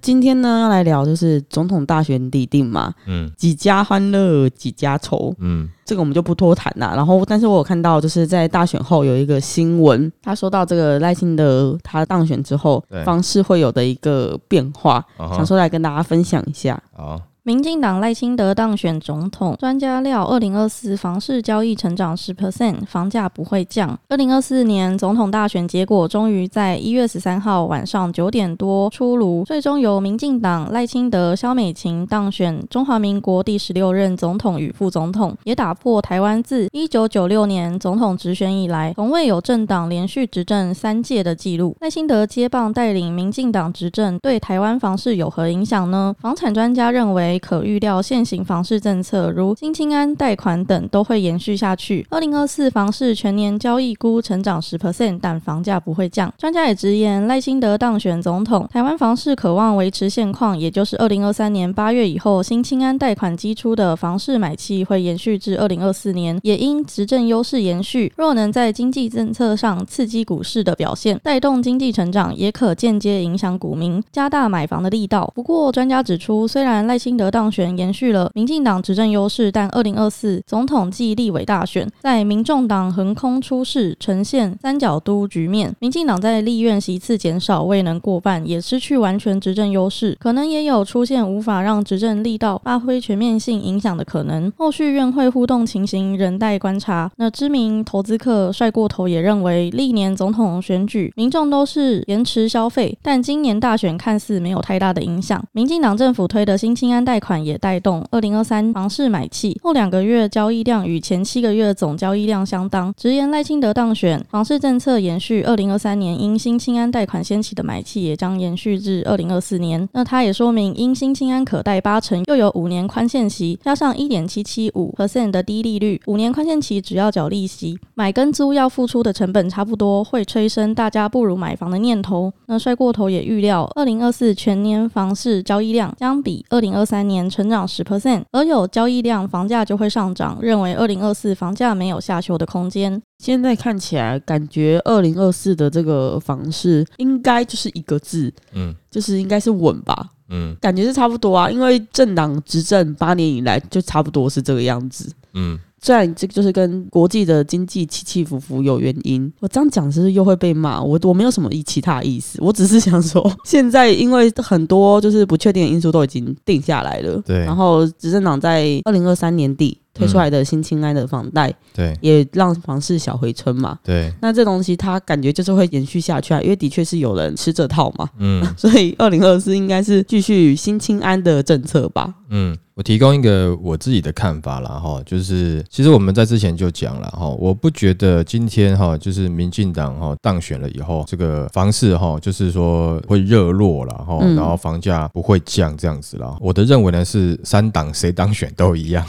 今天呢要来聊就是总统大选底定嘛，嗯。几家欢乐几家愁，嗯，这个我们就不多谈啦。然后，但是我有看到就是在大选后有一个新闻，他说到这个赖清德他当选之后方式会有的一个变化，想说来跟大家分享一下。好，民进党赖清德当选总统，专家料二零二四房市交易成长十 percent，房价不会降。二零二四年总统大选结果终于在一月十三号晚上九点多出炉，最终由民进党赖清德、萧美琴当选中华民国第十六任总统与副总统，也打破台湾自一九九六年总统直选以来从未有政党连续执政三届的记录。赖清德接棒带领民进党执政，对台湾房市有何影响呢？房产专家认为，可预料现行房市政策如新青安贷款等都会延续下去。二零二四房市全年交易估成长十 percent，但房价不会降。专家也直言，赖清德当选总统，台湾房市渴望维持现况，也就是二零二三年八月以后新青安贷款基出的房市买气会延续至二零二四年，也因执政优势延续，若能在经济政策上刺激股市的表现，带动经济成长，也可间接影响股民，加大买房的力道。不过，专家指出，虽然赖清得当选延续了民进党执政优势，但二零二四总统暨立委大选，在民众党横空出世，呈现三角都局面。民进党在立院席次减少，未能过半，也失去完全执政优势，可能也有出现无法让执政力道发挥全面性影响的可能。后续院会互动情形仍待观察。那知名投资客帅过头也认为，历年总统选举民众都是延迟消费，但今年大选看似没有太大的影响。民进党政府推的新青安贷款也带动二零二三房市买气，后两个月交易量与前七个月总交易量相当。直言赖清德当选，房市政策延续二零二三年因新青安贷款掀起的买气，也将延续至二零二四年。那他也说明，因新青安可贷八成，又有五年宽限期，加上一点七七五 percent 的低利率，五年宽限期只要缴利息，买跟租要付出的成本差不多，会催生大家不如买房的念头。那帅过头也预料，二零二四全年房市交易量将比二零二三年成长十 percent，而有交易量，房价就会上涨。认为二零二四房价没有下修的空间。现在看起来，感觉二零二四的这个房市应该就是一个字，嗯就是应该是稳吧。嗯感觉是差不多啊，因为政党执政八年以来就差不多是这个样子。嗯，虽然这个就是跟国际的经济起起伏伏有原因，我这样讲是不是又会被骂？我我没有什么意其他意思，我只是想说，现在因为很多就是不确定的因素都已经定下来了，对然后执政党在二零二三年底推出来的新青安的房贷，对也让房市小回春嘛。对，那这东西它感觉就是会延续下去啊，因为的确是有人吃这套嘛，嗯 所以二零二四应该是继续新青安的政策吧。嗯，我提供一个我自己的看法啦，哈，就是其实我们在之前就讲了哈，我不觉得今天哈，就是民进党哈当选了以后，这个房市哈，就是说会热络了哈，嗯然后房价不会降这样子啦。我的认为呢是三党谁当选都一样，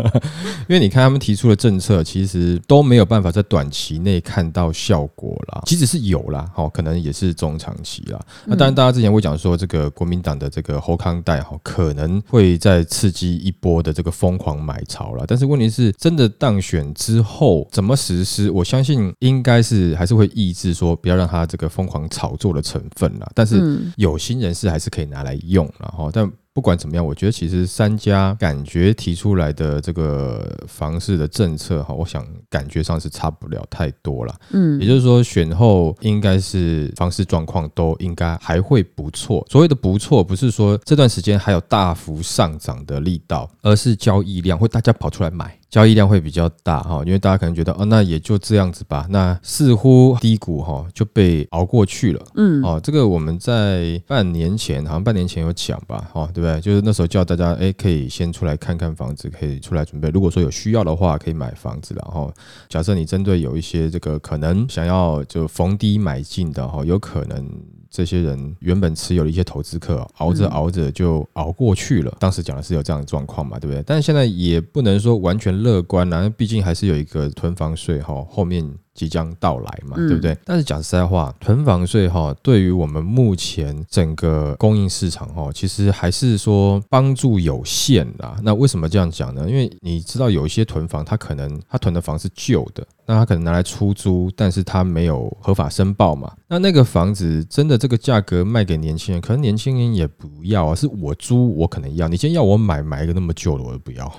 因为你看他们提出的政策，其实都没有办法在短期内看到效果啦，即使是有啦，哈，可能也是中长期啦。那当然，大家之前会讲说，这个国民党的这个侯康代哈，可能会再刺激一波的这个疯狂买潮了。但是问题是，真的当选之后怎么实施？我相信应该是还是会抑制说，不要让他这个疯狂炒作的成分了。但是嗯有心人士还是可以拿来用，然后但。不管怎么样，我觉得其实三家感觉提出来的这个房市的政策哈，我想感觉上是差不了太多了。嗯也就是说，选后应该是房市状况都应该还会不错。所谓的不错，不是说这段时间还有大幅上涨的力道，而是交易量会大家跑出来买。交易量会比较大哈，因为大家可能觉得哦，那也就这样子吧，那似乎低谷哈就被熬过去了。嗯哦，这个我们在半年前，好像半年前有讲吧，哈，对不对？就是那时候叫大家，哎，可以先出来看看房子，可以出来准备。如果说有需要的话，可以买房子。然后，假设你针对有一些这个可能想要就逢低买进的哈，有可能这些人原本持有的一些投资客，熬着熬着就熬过去了。当时讲的是有这样的状况嘛，对不对？但是现在也不能说完全乐观啦，因为毕竟还是有一个囤房税哈，后面即将到来嘛，对不对？但是讲实在话，囤房税哈，对于我们目前整个供应市场哈，其实还是说帮助有限啦。那为什么这样讲呢？因为你知道有一些囤房，它可能它囤的房是旧的。那他可能拿来出租，但是他没有合法申报嘛？那那个房子真的这个价格卖给年轻人，可能年轻人也不要啊。是我租，我可能要。你今天要我买，买一个那么旧的，我都不要。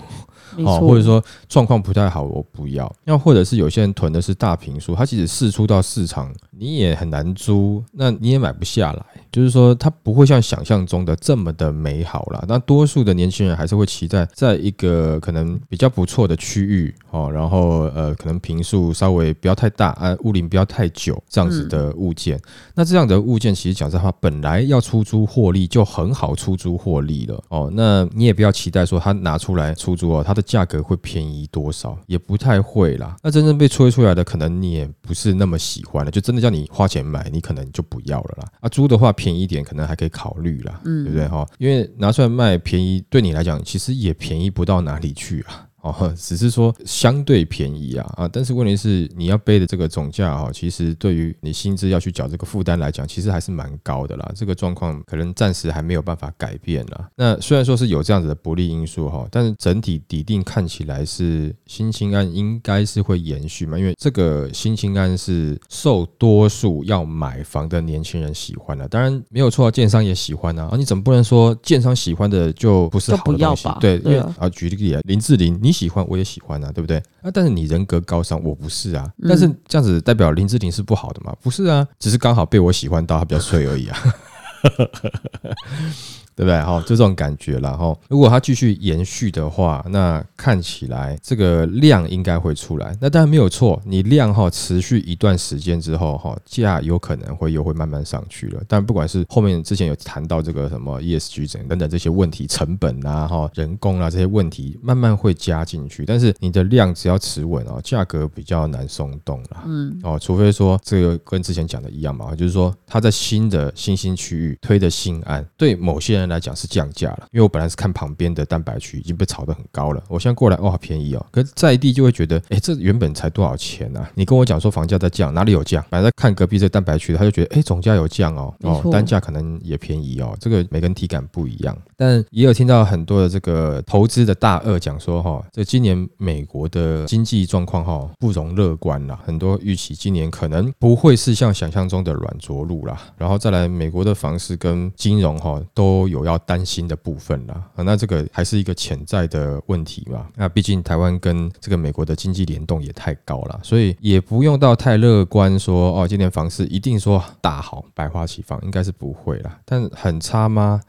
哦，或者说状况不太好，我不要。要或者是有些人囤的是大平数，他其实试出到市场，你也很难租，那你也买不下来。就是说，它不会像想象中的这么的美好啦。那多数的年轻人还是会期待在一个可能比较不错的区域哦，然后呃，可能平数稍微不要太大啊，屋龄不要太久这样子的物件。那这样的物件其实讲实话，本来要出租获利就很好出租获利了哦。那你也不要期待说它拿出来出租哦，它的价格会便宜多少，也不太会啦。那真正被吹出来的，可能你也不是那么喜欢了，就真的叫你花钱买，你可能就不要了啦。啊，租的话便。宜一点可能还可以考虑啦，嗯对不对哈？因为拿出来卖便宜，对你来讲其实也便宜不到哪里去啊。哦，只是说相对便宜啊啊，但是问题是你要背的这个总价哈，其实对于你薪资要去缴这个负担来讲，其实还是蛮高的啦。这个状况可能暂时还没有办法改变了。那虽然说是有这样子的不利因素哈，但是整体底定看起来是新青安应该是会延续嘛，因为这个新青安是受多数要买房的年轻人喜欢的，当然没有错，建商也喜欢啊。啊，你怎么不能说建商喜欢的就不是好的东西？对，因为啊，举例啊，林志玲你。喜欢我也喜欢啊，对不对？啊，但是你人格高尚，我不是啊。但是这样子代表林志玲是不好的吗？不是啊，只是刚好被我喜欢到，她比较脆而已啊。对不对？哈，就这种感觉然后如果它继续延续的话，那看起来这个量应该会出来。那当然没有错，你量哈持续一段时间之后哈，价有可能会又会慢慢上去了。但不管是后面之前有谈到这个什么 ESG 等等等这些问题，成本啊哈，人工啊这些问题慢慢会加进去。但是你的量只要持稳哦，价格比较难松动了。嗯，哦，除非说这个跟之前讲的一样嘛，就是说它在新的新兴区域推的新案，对某些人。来讲是降价了，因为我本来是看旁边的蛋白区已经被炒得很高了，我现在过来哇便宜哦，可是在地就会觉得，哎，这原本才多少钱啊？你跟我讲说房价在降，哪里有降？本来在看隔壁这蛋白区，他就觉得，哎，总价有降哦，哦，单价可能也便宜哦，这个每个人体感不一样。但也有听到很多的这个投资的大鳄讲说，哈，这今年美国的经济状况哈不容乐观啦，很多预期今年可能不会是像想象中的软着陆啦，然后再来美国的房市跟金融哈都有。有要担心的部分啦，啊，那这个还是一个潜在的问题嘛？那毕竟台湾跟这个美国的经济联动也太高了，所以也不用到太乐观说哦，今年房市一定说大好，百花齐放，应该是不会啦。但很差吗？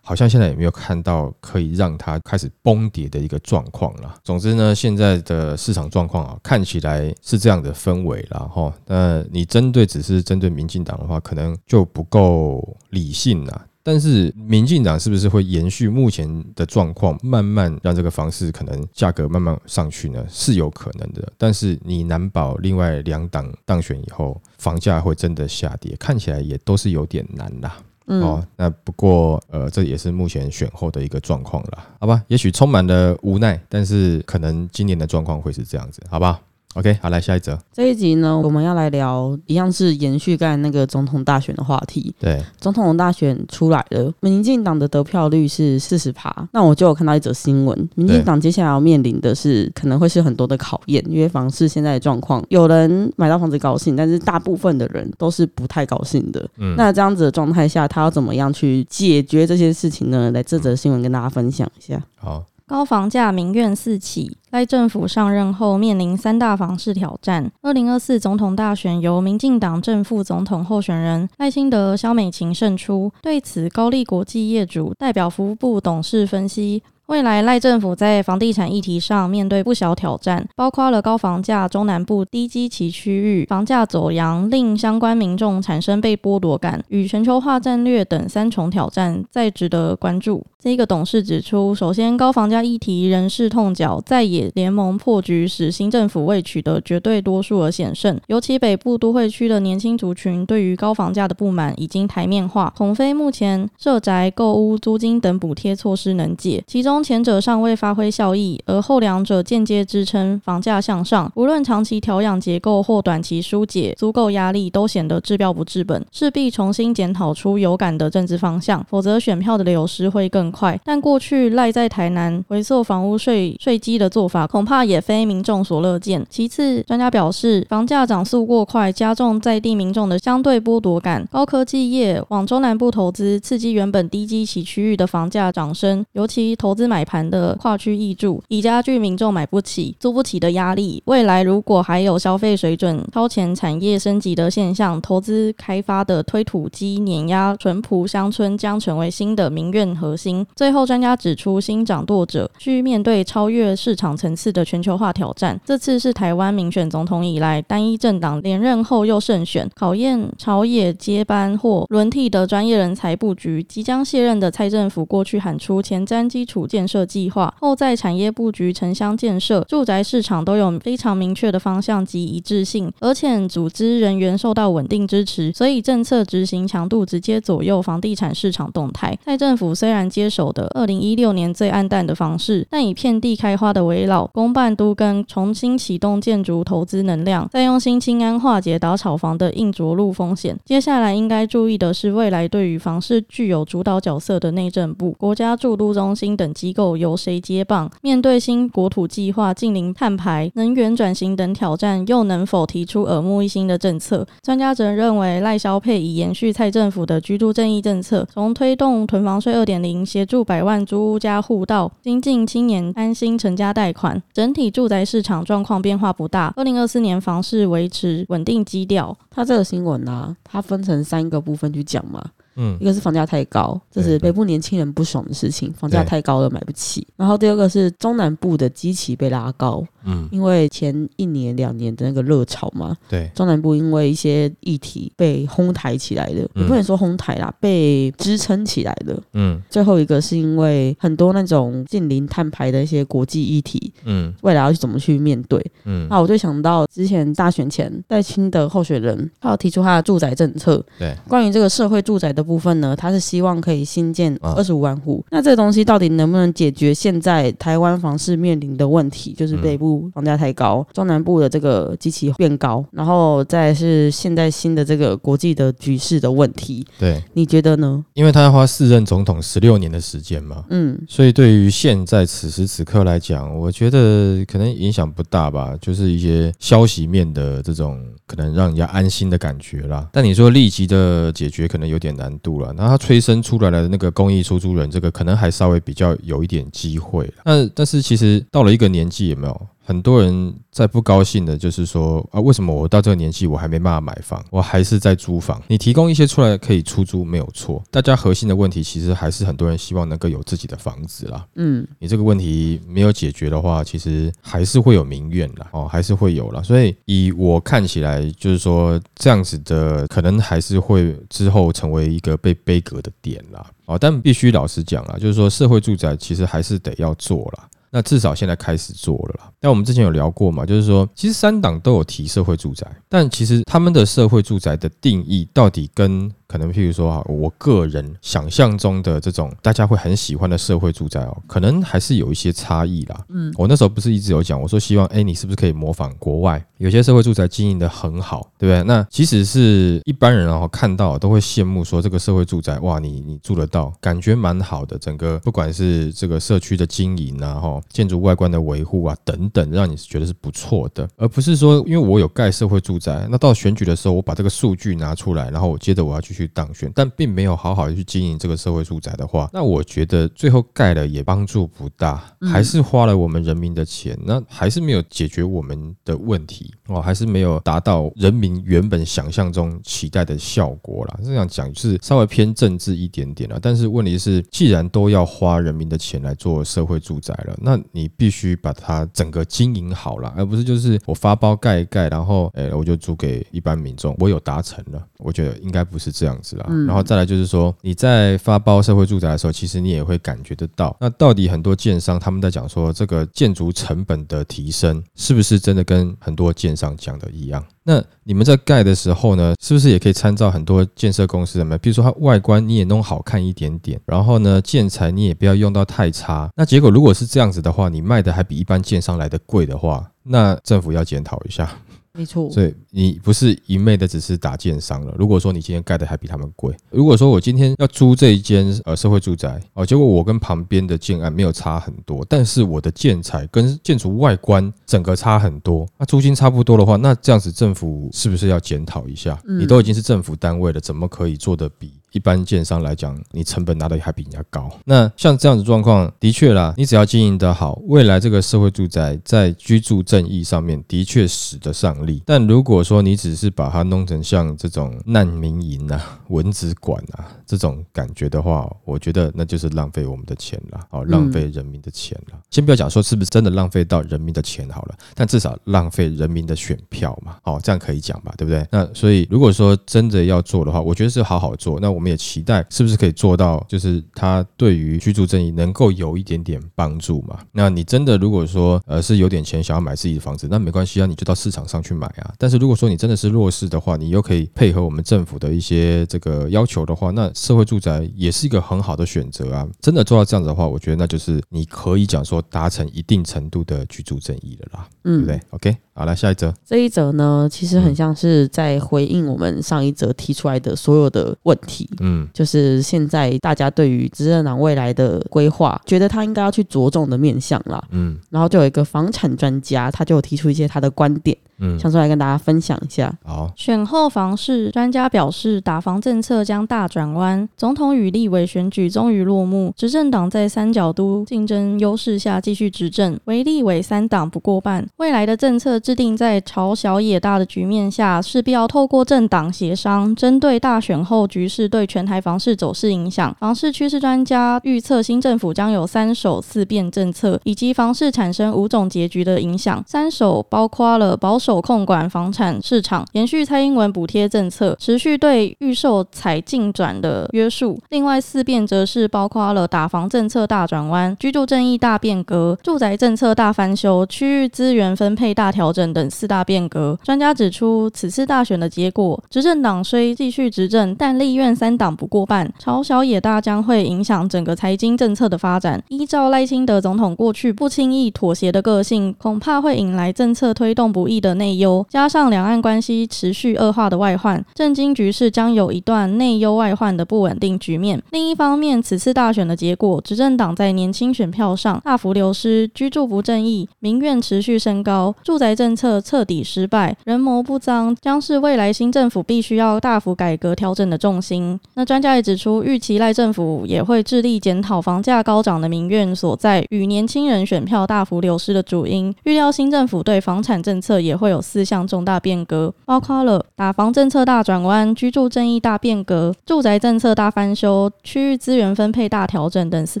好像现在也没有看到可以让它开始崩跌的一个状况了。总之呢，现在的市场状况啊，看起来是这样的氛围了哈。那你针对只是针对民进党的话，可能就不够理性了。但是民进党是不是会延续目前的状况，慢慢让这个房市可能价格慢慢上去呢？是有可能的。但是你难保另外两党当选以后，房价会真的下跌，看起来也都是有点难啦。哦，那不过呃，这也是目前选后的一个状况了，好吧？也许充满了无奈，但是可能今年的状况会是这样子，好吧？OK，好，来下一则。这一集呢，我们要来聊一样是延续刚才那个总统大选的话题。对，总统大选出来了，民进党的得票率是四十趴。那我就有看到一则新闻，民进党接下来要面临的是可能会是很多的考验，因为房市现在的状况，有人买到房子高兴，但是大部分的人都是不太高兴的。嗯，那这样子的状态下，他要怎么样去解决这些事情呢？来，这则新闻跟大家分享一下。好。高房价民怨四起，赖政府上任后面临三大房市挑战。二零二四总统大选由民进党正副总统候选人赖清德、萧美琴胜出。对此，高丽国际业主代表服务部董事分析。未来赖政府在房地产议题上面对不小挑战，包括了高房价、中南部低基期区域房价走扬，令相关民众产生被剥夺感，与全球化战略等三重挑战，再值得关注。这个董事指出，首先高房价议题仍是痛脚，在野联盟破局使新政府未取得绝对多数而险胜，尤其北部都会区的年轻族群对于高房价的不满已经台面化，恐非目前社宅、购屋、租金等补贴措施能解，其中。前者尚未发挥效益，而后两者间接支撑房价向上。无论长期调养结构或短期疏解足够压力，都显得治标不治本，势必重新检讨出有感的政治方向，否则选票的流失会更快。但过去赖在台南回收房屋税税基的做法，恐怕也非民众所乐见。其次，专家表示，房价涨速过快，加重在地民众的相对剥夺感。高科技业往中南部投资，刺激原本低基期区域的房价涨升，尤其投资买盘的跨区易住，以加剧民众买不起、租不起的压力。未来如果还有消费水准超前产业升级的现象，投资开发的推土机碾压淳朴乡村，将成为新的民怨核心。最后，专家指出，新掌舵者需面对超越市场层次的全球化挑战。这次是台湾民选总统以来单一政党连任后又胜选，考验朝野接班或轮替的专业人才布局。即将卸任的蔡政府过去喊出前瞻基础建设计划，后在产业布局、城乡建设、住宅市场都有非常明确的方向及一致性，而且组织人员受到稳定支持，所以政策执行强度直接左右房地产市场动态。蔡政府虽然接手的二零一六年最暗淡的房市，但以遍地开花的围绕公办都跟重新启动建筑投资能量，再用新清安化解打炒房的硬着陆风险。接下来应该注意的是，未来对于房市具有主导角色的内政部、国家驻都中心等机构由谁接棒？面对新国土计划、近邻碳排、能源转型等挑战，又能否提出耳目一新的政策？专家则认为，赖萧佩已延续蔡政府的居住正义政策，从推动囤房税二点零，协助百万租屋家户到新进青年安心成家贷款，整体住宅市场状况变化不大。二零二四年房市维持稳定基调。它这个新闻呢，它分成三个部分去讲嘛。嗯。一个是房价太高，这是北部年轻人不爽的事情，房价太高了买不起。然后第二个是中南部的基期被拉高，嗯，因为前一年两年的那个热潮嘛，对，中南部因为一些议题被哄抬起来的，嗯。也不能说哄抬啦，被支撑起来的。嗯。最后一个是因为很多那种近邻碳排的一些国际议题，嗯。未来要去怎么去面对？嗯，那我就想到之前大选前戴清的候选人，他有提出他的住宅政策。对，关于这个社会住宅的部分呢，他是希望可以新建啊二十五万户。那这个东西到底能不能解决现在台湾房市面临的问题？就是嗯北部房价太高，中南部的这个机器变高，然后再是现在新的这个国际的局势的问题，对，你觉得呢？因为他要花四任总统十六年的时间嘛，嗯，所以对于现在此时此刻来讲，我觉得可能影响不大吧，就是一些消息面的这种可能让人家安心的感觉啦。但你说立即的解决可能有点难度了。那他催生出来的那个公益出租人，这个可能还稍微比较有一点机会了。那但是其实到了一个年纪，也没有？很多人在不高兴的，就是说啊，为什么我到这个年纪我还没办法买房，我还是在租房？你提供一些出来可以出租没有错，大家核心的问题其实还是很多人希望能够有自己的房子啦。嗯，你这个问题没有解决的话，其实还是会有民怨啦，哦，还是会有啦。所以以我看起来，就是说这样子的，可能还是会之后成为一个被悲革的点啦。哦，但必须老实讲啦，就是说社会住宅其实还是得要做啦。那至少现在开始做了啦。那我们之前有聊过嘛，就是说，其实三党都有提社会住宅，但其实他们的社会住宅的定义到底跟可能譬如说啊，我个人想象中的这种大家会很喜欢的社会住宅哦，可能还是有一些差异啦。嗯，我那时候不是一直有讲，我说希望哎，你是不是可以模仿国外有些社会住宅经营的很好，对不对？那即使是一般人哦看到都会羡慕说这个社会住宅哇，你你住得到，感觉蛮好的，整个不管是这个社区的经营啊，哈，建筑外观的维护啊等等，让你觉得是不错的，而不是说因为我有盖社会住宅，那到选举的时候我把这个数据拿出来，然后我接着我要继续当选，但并没有好好的去经营这个社会住宅的话，那我觉得最后盖了也帮助不大，还是花了我们人民的钱，那还是没有解决我们的问题哦，还是没有达到人民原本想象中期待的效果啦。这样讲是稍微偏政治一点点了，但是问题是，既然都要花人民的钱来做社会住宅了，那你必须把它整个经营好了，而不是就是我发包盖一盖，然后诶、我就租给一般民众，我有达成了，我觉得应该不是这样。样子啦。然后再来就是说，你在发包社会住宅的时候，其实你也会感觉得到，那到底很多建商他们在讲说这个建筑成本的提升，是不是真的跟很多建商讲的一样？那你们在盖的时候呢，是不是也可以参照很多建设公司的嘛？比如说它外观你也弄好看一点点，然后呢建材你也不要用到太差。那结果如果是这样子的话，你卖的还比一般建商来的贵的话，那政府要检讨一下。没错，所以你不是一昧的只是打建商了。如果说你今天盖的还比他们贵，如果说我今天要租这一间呃社会住宅哦，结果我跟旁边的建案没有差很多，但是我的建材跟建筑外观整个差很多，那租金差不多的话，那这样子政府是不是要检讨一下？你都已经是政府单位了，怎么可以做的比？一般建商来讲，你成本拿的还比人家高。那像这样子状况，的确啦，你只要经营得好，未来这个社会住宅在居住正义上面的确使得上力。但如果说你只是把它弄成像这种难民营啊、蚊子馆啊这种感觉的话，我觉得那就是浪费我们的钱了，哦，浪费人民的钱了。先不要讲说是不是真的浪费到人民的钱好了，但至少浪费人民的选票嘛，哦，这样可以讲吧，对不对？那所以如果说真的要做的话，我觉得是好好做。那我。我们也期待是不是可以做到，就是它对于居住正义能够有一点点帮助嘛？那你真的如果说呃是有点钱想要买自己的房子，那没关系啊，你就到市场上去买啊。但是如果说你真的是弱势的话，你又可以配合我们政府的一些这个要求的话，那社会住宅也是一个很好的选择啊。真的做到这样子的话，我觉得那就是你可以讲说达成一定程度的居住正义了啦，对不对？OK。好，来下一则。这一则呢，其实很像是在回应我们上一则提出来的所有的问题。嗯，就是现在大家对于执政党未来的规划，觉得他应该要去着重的面向啦。嗯，然后就有一个房产专家，他就提出一些他的观点。嗯，想出来跟大家分享一下。好，选后房市专家表示，打房政策将大转弯。总统与立委选举终于落幕，执政党在三角都竞争优势下继续执政，为立委三党不过半。未来的政策制定在朝小野大的局面下，势必要透过政党协商，针对大选后局势对全台房市走势影响。房市趋势专家预测，新政府将有三手四变政策，以及房市产生五种结局的影响。三手包括了保守。手控管房产市场，延续蔡英文补贴政策，持续对预售采进转的约束。另外四变则是包括了打房政策大转弯、居住正义大变革、住宅政策大翻修、区域资源分配大调整等四大变革。专家指出，此次大选的结果，执政党虽继续执政，但立院三党不过半，朝小野大将会影响整个财经政策的发展。依照赖清德总统过去不轻易妥协的个性，恐怕会引来政策推动不易的。内忧加上两岸关系持续恶化的外患，震惊局势将有一段内忧外患的不稳定局面。另一方面，此次大选的结果，执政党在年轻选票上大幅流失，居住不正义，民怨持续升高，住宅政策彻底失败，人谋不臧，将是未来新政府必须要大幅改革调整的重心。那专家也指出，预期赖政府也会致力检讨房价高涨的民怨所在与年轻人选票大幅流失的主因。预料新政府对房产政策也会。有四项重大变革，包括了打房政策大转弯、居住正义大变革、住宅政策大翻修、区域资源分配大调整等四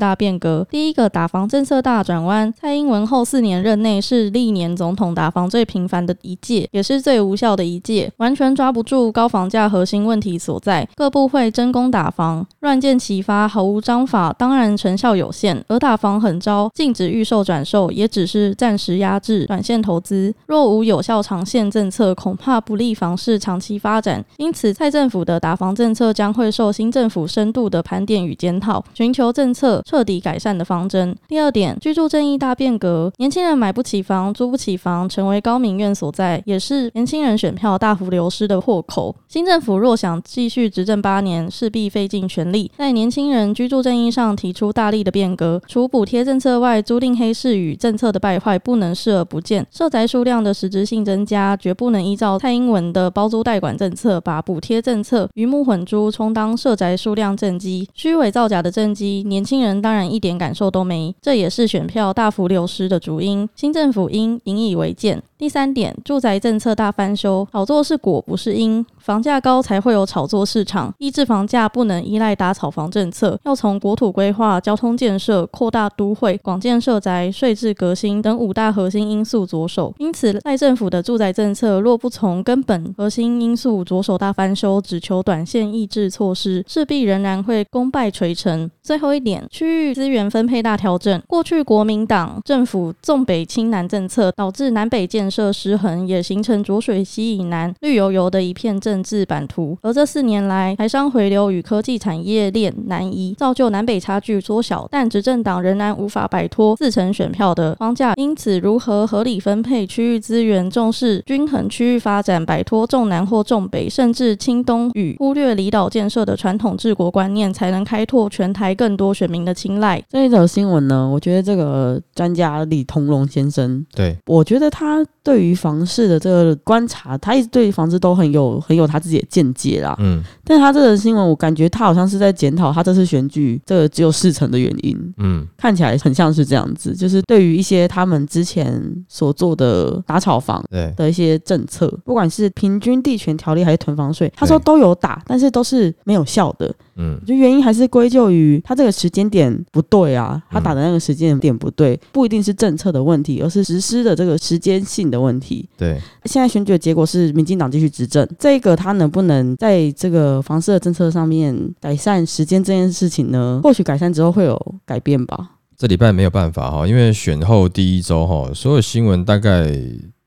大变革。第一个打房政策大转弯，蔡英文后四年任内是历年总统打房最频繁的一届，也是最无效的一届，完全抓不住高房价核心问题所在。各部会真功打房，乱箭齐发，毫无章法，当然成效有限。而打房狠招，禁止预售转售，也只是暂时压制短线投资。若无有效。较长线政策恐怕不利房市长期发展，因此蔡政府的打房政策将会受新政府深度的盘点与检讨，寻求政策彻底改善的方针。第二点，居住正义大变革，年轻人买不起房、租不起房，成为高民怨所在，也是年轻人选票大幅流失的祸口。新政府若想继续执政八年，势必费尽全力在年轻人居住正义上提出大力的变革。除补贴政策外，租赁黑市与政策的败坏不能视而不见，社宅数量的实质性。增加绝不能依照蔡英文的包租代管政策，把补贴政策鱼目混珠，充当社宅数量政绩、虚伪造假的政绩。年轻人当然一点感受都没，这也是选票大幅流失的主因。新政府应引以为鉴。第三点，住宅政策大翻修，炒作是果不是因，房价高才会有炒作市场，抑制房价不能依赖打炒房政策，要从国土规划、交通建设、扩大都会、广建社宅、税制革新等五大核心因素着手。因此，赖政府。的住宅政策若不从根本核心因素着手大翻修，只求短线抑制措施，势必仍然会功败垂成。最后一点，区域资源分配大调整。过去国民党政府重北轻南政策，导致南北建设失衡，也形成浊水溪以南绿油油的一片政治版图。而这四年来，台商回流与科技产业链南移，造就南北差距缩小，但执政党仍然无法摆脱自成选票的框架。因此，如何合理分配区域资源，重视均衡区域发展，摆脱重南或重北，甚至轻东与忽略离岛建设的传统治国观念，才能开拓全台更多选民的青睐。这一则新闻呢，我觉得这个专家李同荣先生，对，我觉得他对于房市的这个观察，他一直对房子都很有很有他自己的见解啦。嗯但他这则新闻，我感觉他好像是在检讨他这次选举这个只有四成的原因，嗯看起来很像是这样子，就是对于一些他们之前所做的打炒房。对，的一些政策，不管是平均地权条例还是囤房税，他说都有打，但是都是没有效的。嗯我觉得原因还是归咎于他这个时间点不对啊，他打的那个时间点不对，不一定是政策的问题，而是实施的这个时间性的问题。对，现在选举的结果是民进党继续执政，这个他能不能在这个房市的政策上面改善时间这件事情呢？或许改善之后会有改变吧。这礼拜没有办法哈，因为选后第一周哈，所有新闻大概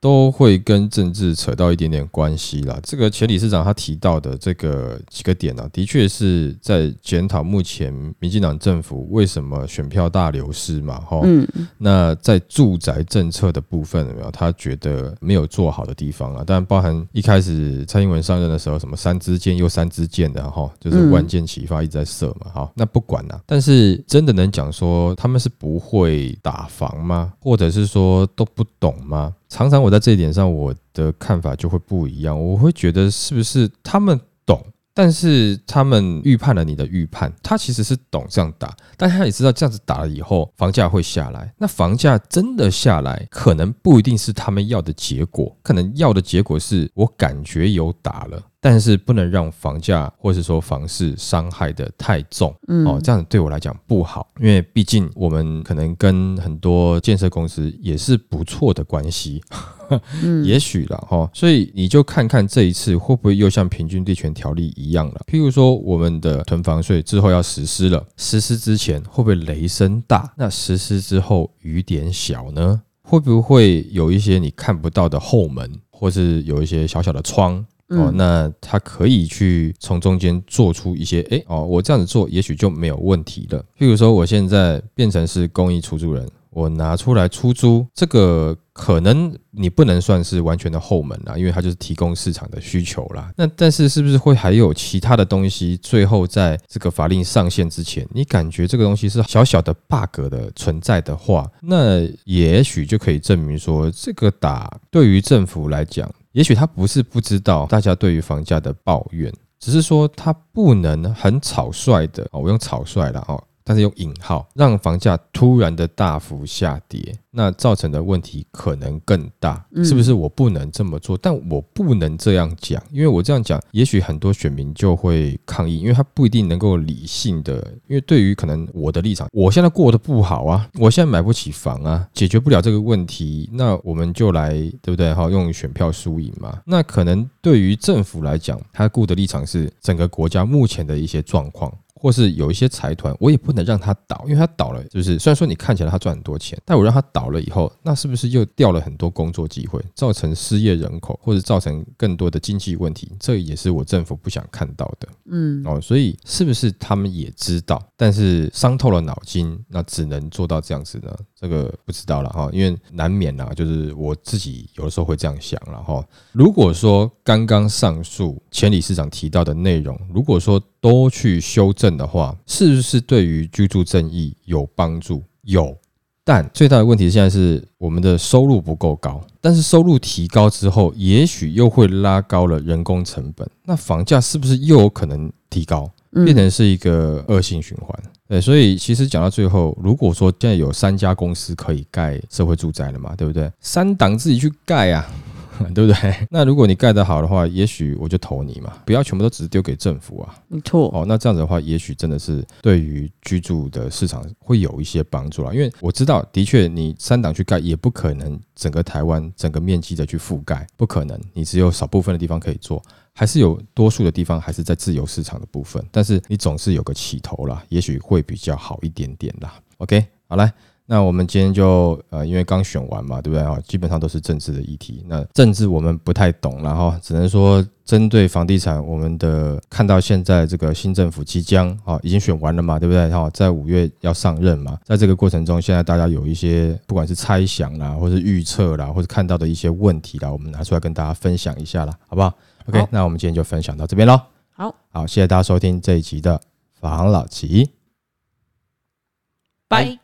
都会跟政治扯到一点点关系啦。这个前理事长他提到的这个几个点呢、啊，的确是在检讨目前民进党政府为什么选票大流失嘛，哈。嗯，那在住宅政策的部分，有没有他觉得没有做好的地方啊？当然包含一开始蔡英文上任的时候，什么三支箭又三支箭的哈，就是万箭齐发一直在射嘛。哈，那不管啦、但是真的能讲说他们是不会打防吗？或者是说都不懂吗？常常我在这一点上，我的看法就会不一样。我会觉得是不是他们懂？但是他们预判了你的预判，他其实是懂这样打，但他也知道这样子打了以后房价会下来。那房价真的下来，可能不一定是他们要的结果，可能要的结果是我感觉有打了，但是不能让房价或是说房市伤害的太重。嗯哦，这样对我来讲不好，因为毕竟我们可能跟很多建设公司也是不错的关系，嗯 也许了哈。所以你就看看这一次会不会又像平均地权条例一样了。譬如说，我们的囤房税之后要实施了，实施之前会不会雷声大？那实施之后雨点小呢？会不会有一些你看不到的后门，或是有一些小小的窗？哦，嗯那他可以去从中间做出一些，诶，哦，我这样子做也许就没有问题了。譬如说，我现在变成是公益出租人，我拿出来出租，这个可能你不能算是完全的后门啦，因为它就是提供市场的需求啦。那但是是不是会还有其他的东西？最后在这个法令上线之前，你感觉这个东西是小小的 bug 的存在的话，那也许就可以证明说，这个打对于政府来讲。也许他不是不知道大家对于房价的抱怨，只是说他不能很草率的哦，我用草率了哦，但是用引号，让房价突然的大幅下跌，那造成的问题可能更大，嗯是不是？我不能这么做，但我不能这样讲，因为我这样讲，也许很多选民就会抗议，因为他不一定能够理性的，因为对于可能我的立场，我现在过得不好啊，我现在买不起房啊，解决不了这个问题，那我们就来对不对？哈，用选票输赢嘛。那可能对于政府来讲，他顾的立场是整个国家目前的一些状况。或是有一些财团，我也不能让他倒，因为他倒了，就是虽然说你看起来他赚很多钱，但我让他倒了以后，那是不是又掉了很多工作机会，造成失业人口，或者造成更多的经济问题？这也是我政府不想看到的。嗯哦，所以是不是他们也知道，但是伤透了脑筋，那只能做到这样子呢？这个不知道了哈，因为难免啦，就是我自己有的时候会这样想了哈。如果说刚刚上述前理事长提到的内容，如果说都去修正的话，是不是对于居住正义有帮助？有。但最大的问题现在是我们的收入不够高，但是收入提高之后，也许又会拉高了人工成本，那房价是不是又有可能提高？嗯变成是一个恶性循环。对，所以其实讲到最后，如果说现在有三家公司可以盖社会住宅了嘛，对不对？三党自己去盖啊，对不对？那如果你盖得好的话，也许我就投你嘛，不要全部都只是丢给政府啊。没错，哦，那这样子的话，也许真的是对于居住的市场会有一些帮助啦。因为我知道，的确你三档去盖也不可能整个台湾整个面积的去覆盖，不可能，你只有少部分的地方可以做，还是有多数的地方还是在自由市场的部分。但是你总是有个起头啦，也许会比较好一点点啦。OK，好来。那我们今天就呃，因为刚选完嘛，对不对啊？基本上都是政治的议题。那政治我们不太懂，然后只能说针对房地产，我们的看到现在这个新政府即将啊，已经选完了嘛，对不对？哈，在五月要上任嘛，在这个过程中，现在大家有一些不管是猜想啦，或是预测啦，或者看到的一些问题啦，我们拿出来跟大家分享一下啦，好不好？OK，那我们今天就分享到这边喽。好，好，谢谢大家收听这一集的房老吉，拜。